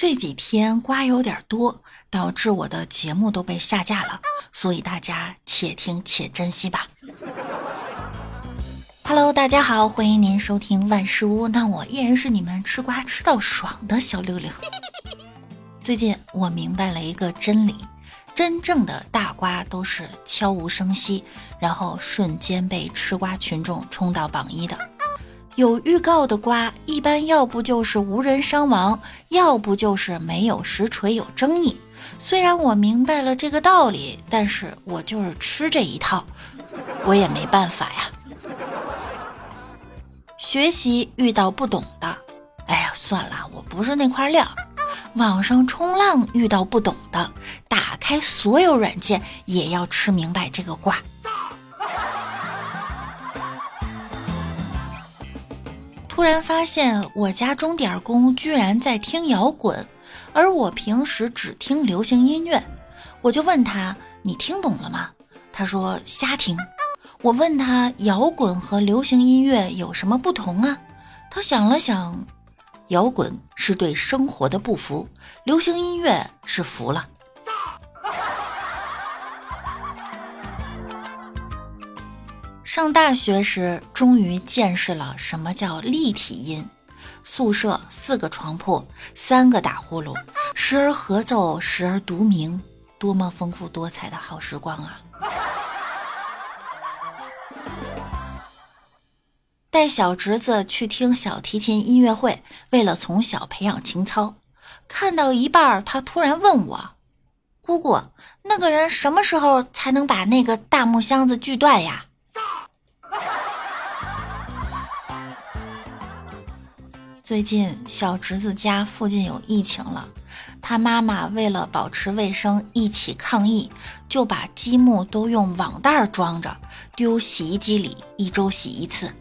这几天瓜有点多，导致我的节目都被下架了，所以大家且听且珍惜吧。Hello，大家好，欢迎您收听万事屋，那我依然是你们吃瓜吃到爽的小六六。最近我明白了一个真理，真正的大瓜都是悄无声息，然后瞬间被吃瓜群众冲到榜一的。有预告的瓜，一般要不就是无人伤亡，要不就是没有实锤有争议。虽然我明白了这个道理，但是我就是吃这一套，我也没办法呀。学习遇到不懂的，哎呀，算了，我不是那块料。网上冲浪遇到不懂的，打开所有软件也要吃明白这个卦。突然发现我家钟点工居然在听摇滚，而我平时只听流行音乐。我就问他：“你听懂了吗？”他说：“瞎听。”我问他：“摇滚和流行音乐有什么不同啊？”他想了想：“摇滚是对生活的不服，流行音乐是服了。”上大学时，终于见识了什么叫立体音。宿舍四个床铺，三个打呼噜，时而合奏，时而独鸣，多么丰富多彩的好时光啊！带小侄子去听小提琴音乐会，为了从小培养情操，看到一半，他突然问我：“姑姑，那个人什么时候才能把那个大木箱子锯断呀？”最近小侄子家附近有疫情了，他妈妈为了保持卫生，一起抗疫，就把积木都用网袋装着，丢洗衣机里，一周洗一次。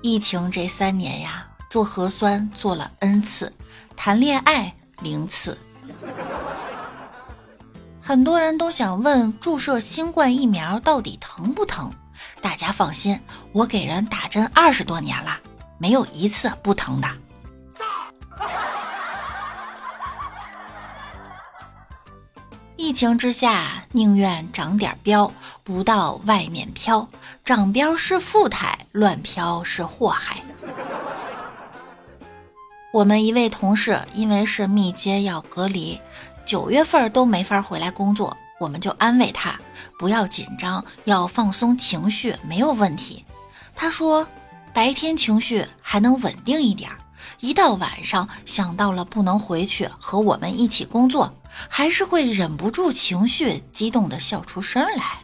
疫情这三年呀，做核酸做了 n 次，谈恋爱零次。很多人都想问，注射新冠疫苗到底疼不疼？大家放心，我给人打针二十多年了，没有一次不疼的。疫情之下，宁愿长点膘，不到外面飘。长膘是富态，乱飘是祸害。我们一位同事因为是密接要隔离，九月份都没法回来工作。我们就安慰他，不要紧张，要放松情绪，没有问题。他说，白天情绪还能稳定一点，一到晚上想到了不能回去和我们一起工作，还是会忍不住情绪激动的笑出声来。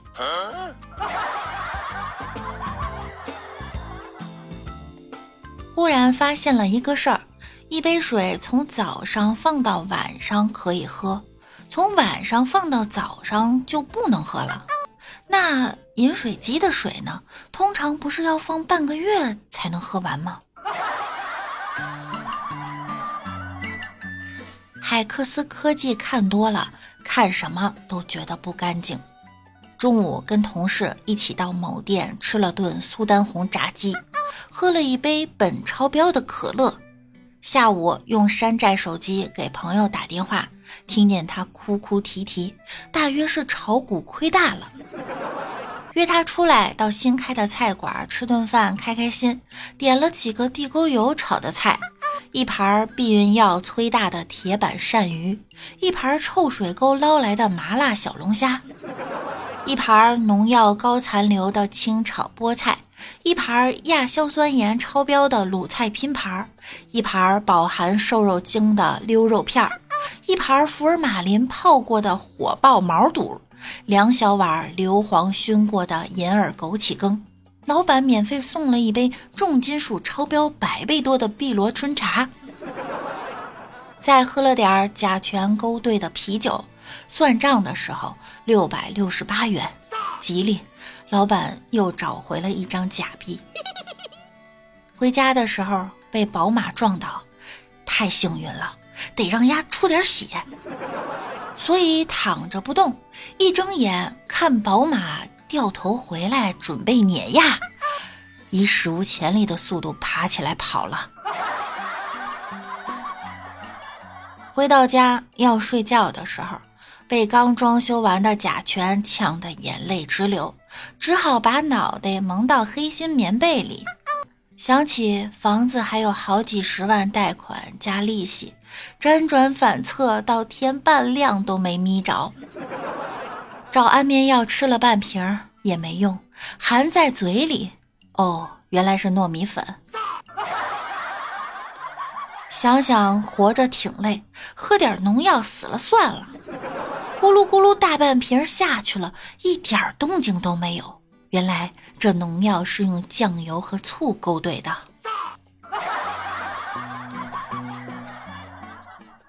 忽然发现了一个事儿，一杯水从早上放到晚上可以喝。从晚上放到早上就不能喝了，那饮水机的水呢？通常不是要放半个月才能喝完吗？海克斯科技看多了，看什么都觉得不干净。中午跟同事一起到某店吃了顿苏丹红炸鸡，喝了一杯本超标的可乐。下午用山寨手机给朋友打电话，听见他哭哭啼啼，大约是炒股亏大了。约他出来到新开的菜馆吃顿饭，开开心。点了几个地沟油炒的菜，一盘避孕药催大的铁板鳝鱼，一盘臭水沟捞来的麻辣小龙虾，一盘农药高残留的清炒菠菜。一盘亚硝酸盐超标的卤菜拼盘，一盘饱含瘦肉精的溜肉片儿，一盘福尔马林泡过的火爆毛肚，两小碗硫磺熏过的银耳枸杞羹。老板免费送了一杯重金属超标百倍多的碧螺春茶，再喝了点甲醛勾兑的啤酒。算账的时候六百六十八元，吉利。老板又找回了一张假币。回家的时候被宝马撞倒，太幸运了，得让丫出点血，所以躺着不动。一睁眼看宝马掉头回来，准备碾压，以史无前例的速度爬起来跑了。回到家要睡觉的时候，被刚装修完的甲醛呛得眼泪直流，只好把脑袋蒙到黑心棉被里。想起房子还有好几十万贷款加利息，辗转反侧到天半亮都没眯着。找安眠药吃了半瓶也没用，含在嘴里，哦，原来是糯米粉。想想活着挺累，喝点农药死了算了。咕噜咕噜，大半瓶下去了，一点动静都没有。原来这农药是用酱油和醋勾兑的。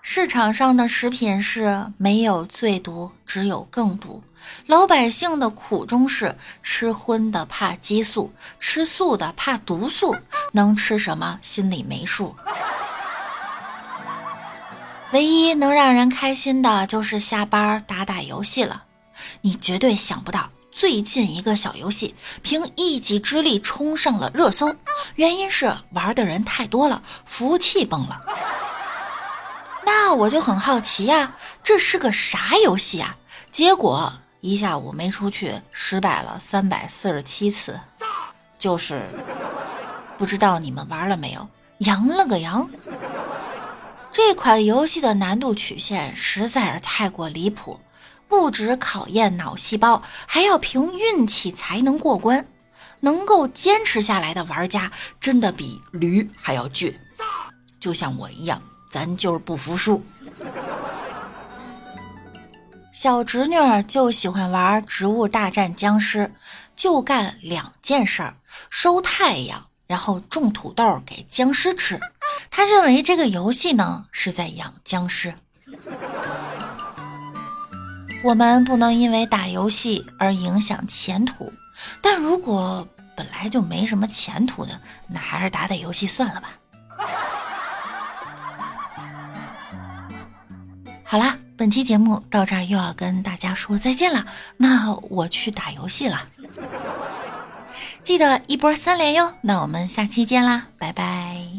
市场上的食品是没有最毒，只有更毒。老百姓的苦衷是吃荤的怕激素，吃素的怕毒素，能吃什么心里没数。唯一能让人开心的就是下班打打游戏了。你绝对想不到，最近一个小游戏凭一己之力冲上了热搜，原因是玩的人太多了，服务器崩了。那我就很好奇呀，这是个啥游戏啊？结果一下午没出去，失败了三百四十七次，就是不知道你们玩了没有？羊了个羊！这款游戏的难度曲线实在是太过离谱，不止考验脑细胞，还要凭运气才能过关。能够坚持下来的玩家，真的比驴还要倔。就像我一样，咱就是不服输。小侄女儿就喜欢玩《植物大战僵尸》，就干两件事儿：收太阳，然后种土豆给僵尸吃。他认为这个游戏呢是在养僵尸。我们不能因为打游戏而影响前途，但如果本来就没什么前途的，那还是打打游戏算了吧。好啦，本期节目到这儿又要跟大家说再见了，那我去打游戏了，记得一波三连哟。那我们下期见啦，拜拜。